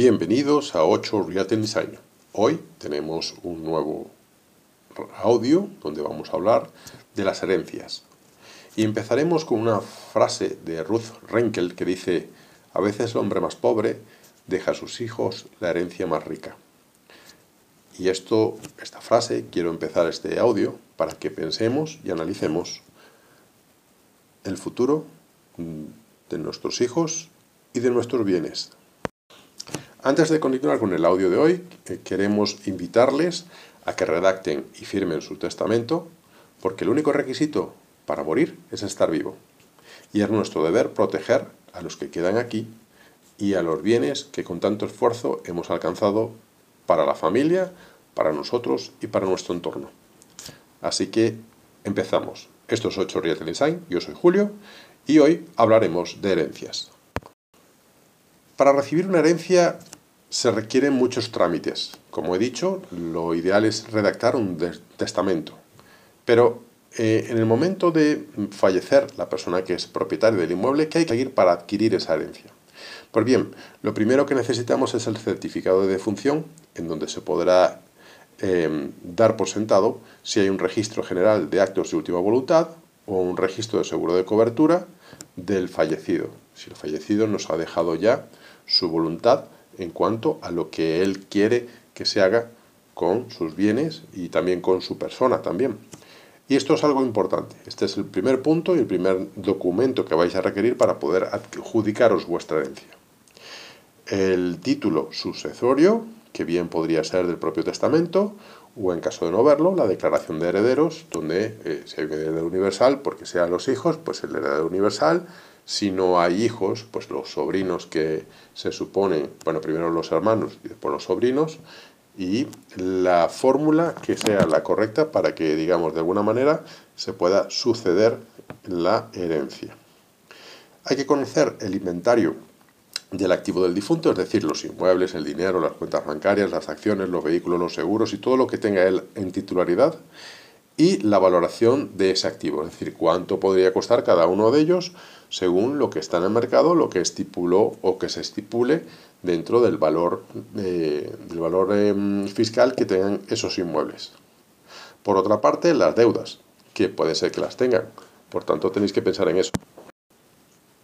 Bienvenidos a 8 Realty Design. Hoy tenemos un nuevo audio donde vamos a hablar de las herencias. Y empezaremos con una frase de Ruth Renkel que dice, a veces el hombre más pobre deja a sus hijos la herencia más rica. Y esto, esta frase, quiero empezar este audio para que pensemos y analicemos el futuro de nuestros hijos y de nuestros bienes. Antes de continuar con el audio de hoy, eh, queremos invitarles a que redacten y firmen su testamento, porque el único requisito para morir es estar vivo. Y es nuestro deber proteger a los que quedan aquí y a los bienes que con tanto esfuerzo hemos alcanzado para la familia, para nosotros y para nuestro entorno. Así que empezamos. Esto es 8 Real Design, yo soy Julio y hoy hablaremos de herencias. Para recibir una herencia se requieren muchos trámites. Como he dicho, lo ideal es redactar un testamento. Pero eh, en el momento de fallecer la persona que es propietaria del inmueble, ¿qué hay que ir para adquirir esa herencia? Pues bien, lo primero que necesitamos es el certificado de defunción, en donde se podrá em, dar por sentado si hay un registro general de actos de última voluntad o un registro de seguro de cobertura del fallecido. Si el fallecido nos ha dejado ya su voluntad en cuanto a lo que él quiere que se haga con sus bienes y también con su persona también. Y esto es algo importante. Este es el primer punto y el primer documento que vais a requerir para poder adjudicaros vuestra herencia. El título sucesorio, que bien podría ser del propio testamento, o en caso de no verlo, la declaración de herederos, donde eh, si hay un heredero universal, porque sean los hijos, pues el heredero universal, si no hay hijos, pues los sobrinos que se suponen, bueno, primero los hermanos y después los sobrinos, y la fórmula que sea la correcta para que, digamos, de alguna manera se pueda suceder la herencia. Hay que conocer el inventario del activo del difunto, es decir, los inmuebles, el dinero, las cuentas bancarias, las acciones, los vehículos, los seguros y todo lo que tenga él en titularidad y la valoración de ese activo, es decir, cuánto podría costar cada uno de ellos según lo que está en el mercado, lo que estipuló o que se estipule dentro del valor, del valor em, fiscal que tengan esos inmuebles. Por otra parte, las deudas, que puede ser que las tengan, por tanto tenéis que pensar en eso.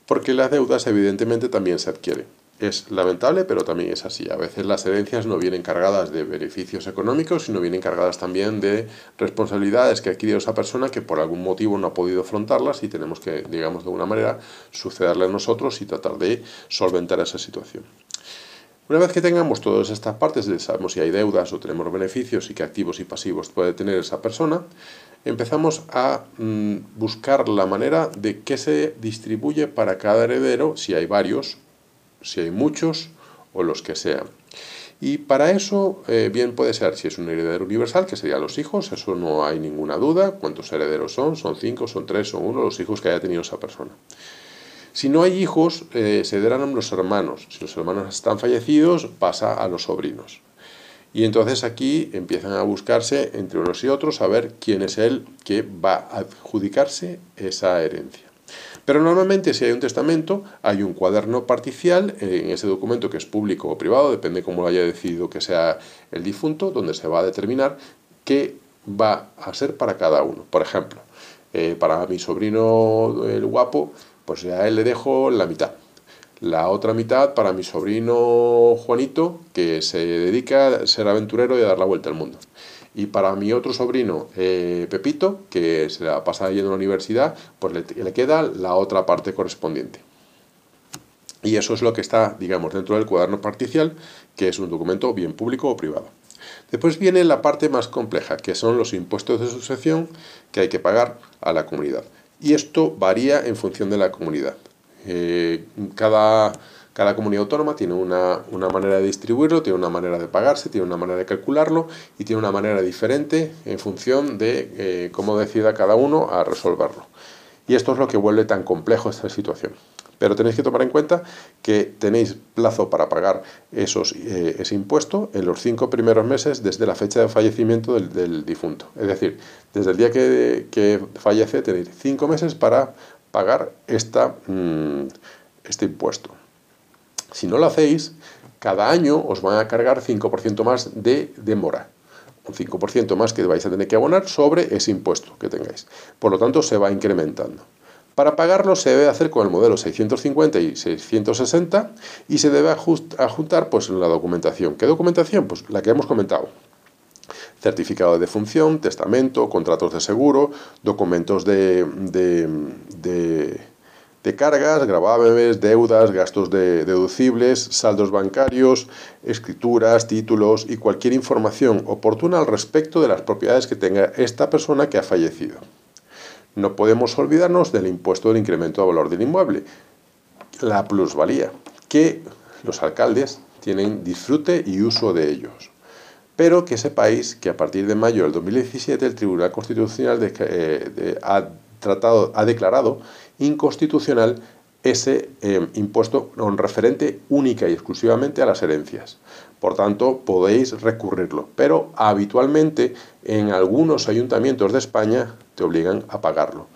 Porque las deudas evidentemente también se adquieren. Es lamentable, pero también es así. A veces las herencias no vienen cargadas de beneficios económicos, sino vienen cargadas también de responsabilidades que ha adquirido esa persona que por algún motivo no ha podido afrontarlas y tenemos que, digamos, de alguna manera sucederle a nosotros y tratar de solventar esa situación. Una vez que tengamos todas estas partes, sabemos si hay deudas o tenemos beneficios y qué activos y pasivos puede tener esa persona, empezamos a mm, buscar la manera de qué se distribuye para cada heredero, si hay varios si hay muchos o los que sean. Y para eso, eh, bien puede ser, si es un heredero universal, que serían los hijos, eso no hay ninguna duda. ¿Cuántos herederos son? ¿Son cinco? ¿Son tres? ¿Son uno? Los hijos que haya tenido esa persona. Si no hay hijos, eh, se darán los hermanos. Si los hermanos están fallecidos, pasa a los sobrinos. Y entonces aquí empiezan a buscarse entre unos y otros a ver quién es el que va a adjudicarse esa herencia. Pero normalmente si hay un testamento, hay un cuaderno particial en ese documento que es público o privado, depende cómo lo haya decidido que sea el difunto, donde se va a determinar qué va a ser para cada uno. Por ejemplo, eh, para mi sobrino el guapo, pues a él le dejo la mitad. La otra mitad para mi sobrino Juanito, que se dedica a ser aventurero y a dar la vuelta al mundo. Y para mi otro sobrino, eh, Pepito, que se la pasa yendo a la universidad, pues le, queda la otra parte correspondiente. Y eso es lo que está, digamos, dentro del cuaderno particial, que es un documento bien público o privado. Después viene la parte más compleja, que son los impuestos de sucesión que hay que pagar a la comunidad. Y esto varía en función de la comunidad. Eh, cada cada comunidad autónoma tiene una, manera de distribuirlo, tiene una manera de pagarse, tiene una manera de calcularlo y tiene una manera diferente en función de eh, cómo decida cada uno a resolverlo. Y esto es lo que vuelve tan complejo esta situación. Pero tenéis que tomar en cuenta que tenéis plazo para pagar esos, eh, ese impuesto en los cinco primeros meses desde la fecha de fallecimiento del, difunto. Es decir, desde el día que, fallece tenéis cinco meses para pagar esta, mm, este impuesto. Si no lo hacéis, cada año os van a cargar 5% más de demora. Un 5% más que vais a tener que abonar sobre ese impuesto que tengáis. Por lo tanto, se va incrementando. Para pagarlo se debe hacer con el modelo 650 y 660 y se debe adjuntar pues, la documentación. ¿Qué documentación? Pues la que hemos comentado. Certificado de defunción, testamento, contratos de seguro, documentos de, de, cargas, gravámenes, deudas, gastos deducibles, saldos bancarios, escrituras, títulos y cualquier información oportuna al respecto de las propiedades que tenga esta persona que ha fallecido. No podemos olvidarnos del impuesto del incremento de valor del inmueble, la plusvalía, que los alcaldes tienen disfrute y uso de ellos. Pero que sepáis que a partir de mayo del 2017 el Tribunal Constitucional eh, ha, tratado, ha declarado inconstitucional ese eh, impuesto con referente única y exclusivamente a las herencias. Por tanto, podéis recurrirlo, pero habitualmente en algunos ayuntamientos de España te obligan a pagarlo.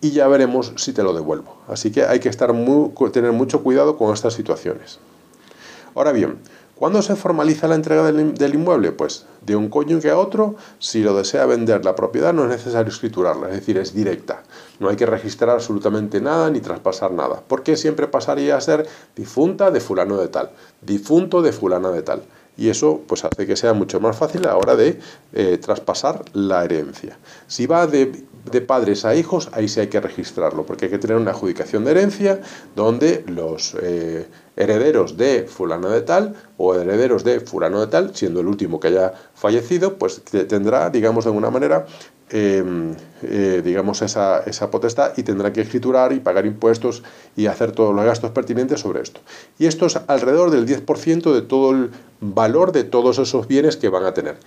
Y ya veremos si te lo devuelvo. Así que hay que estar muy, tener mucho cuidado con estas situaciones. Ahora bien, ¿cuándo se formaliza la entrega del, inmueble? Pues de un cónyuge a otro, si lo desea vender la propiedad no es necesario escriturarla, es decir, es directa. No hay que registrar absolutamente nada ni traspasar nada, porque siempre pasaría a ser difunta de fulano de tal, difunto de fulana de tal y eso pues hace que sea mucho más fácil a la hora de eh, traspasar la herencia. Si va de, padres a hijos, ahí sí hay que registrarlo, porque hay que tener una adjudicación de herencia donde los eh, herederos de fulano de tal o herederos de fulano de tal, siendo el último que haya fallecido, pues tendrá, digamos, de alguna manera Em, eh, digamos, esa, esa, potestad y tendrá que escriturar y pagar impuestos y hacer todos los gastos pertinentes sobre esto. Y esto es alrededor del 10% de todo el valor de todos esos bienes que van a tener.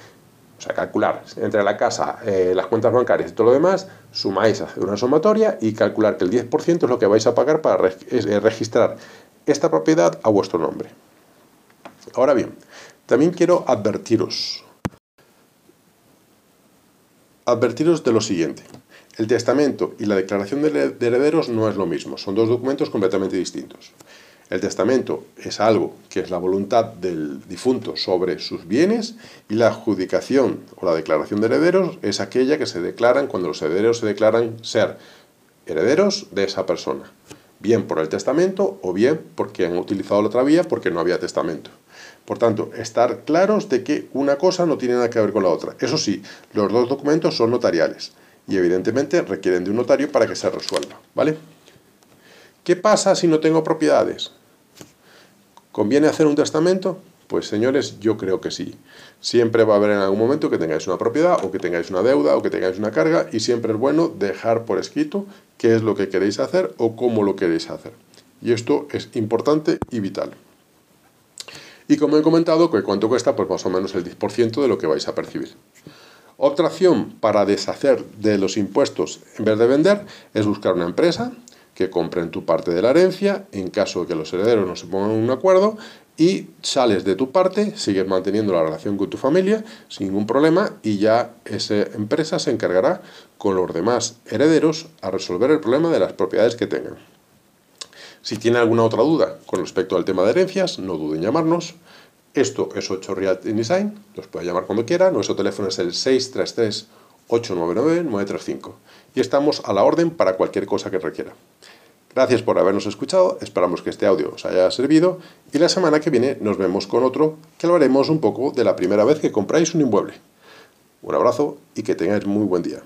O sea, calcular entre la casa, eh, las cuentas bancarias y todo lo demás, sumáis, hacer una sumatoria y calcular que el 10% es lo que vais a pagar para eh, registrar esta propiedad a vuestro nombre. Ahora bien, también quiero advertiros Advertiros de lo siguiente. El testamento y la declaración de herederos no es lo mismo, son dos documentos completamente distintos. El testamento es algo que es la voluntad del difunto sobre sus bienes y la adjudicación o la declaración de herederos es aquella que se declaran cuando los herederos se declaran ser herederos de esa persona, bien por el testamento o bien porque han utilizado la otra vía porque no había testamento. Por tanto, estar claros de que una cosa no tiene nada que ver con la otra. Eso sí, los dos documentos son notariales y evidentemente requieren de un notario para que se resuelva, ¿vale? ¿Qué pasa si no tengo propiedades? ¿Conviene hacer un testamento? Pues señores, yo creo que sí. Siempre va a haber en algún momento que tengáis una propiedad o que tengáis una deuda o que tengáis una carga y siempre es bueno dejar por escrito qué es lo que queréis hacer o cómo lo queréis hacer. Y esto es importante y vital. Y como he comentado, cuánto cuesta, pues más o menos el 10% de lo que vais a percibir. Otra opción para deshacer de los impuestos en vez de vender es buscar una empresa que compre en tu parte de la herencia, en caso de que los herederos no se pongan en un acuerdo, y sales de tu parte, sigues manteniendo la relación con tu familia sin ningún problema y ya esa empresa se encargará con los demás herederos a resolver el problema de las propiedades que tengan. Si tiene alguna otra duda con respecto al tema de herencias, no duden en llamarnos. Esto es 8 Real Design, los puede llamar cuando quiera. Nuestro teléfono es el 633-899-935 y estamos a la orden para cualquier cosa que requiera. Gracias por habernos escuchado, esperamos que este audio os haya servido y la semana que viene nos vemos con otro que hablaremos un poco de la primera vez que compráis un inmueble. Un abrazo y que tengáis muy buen día.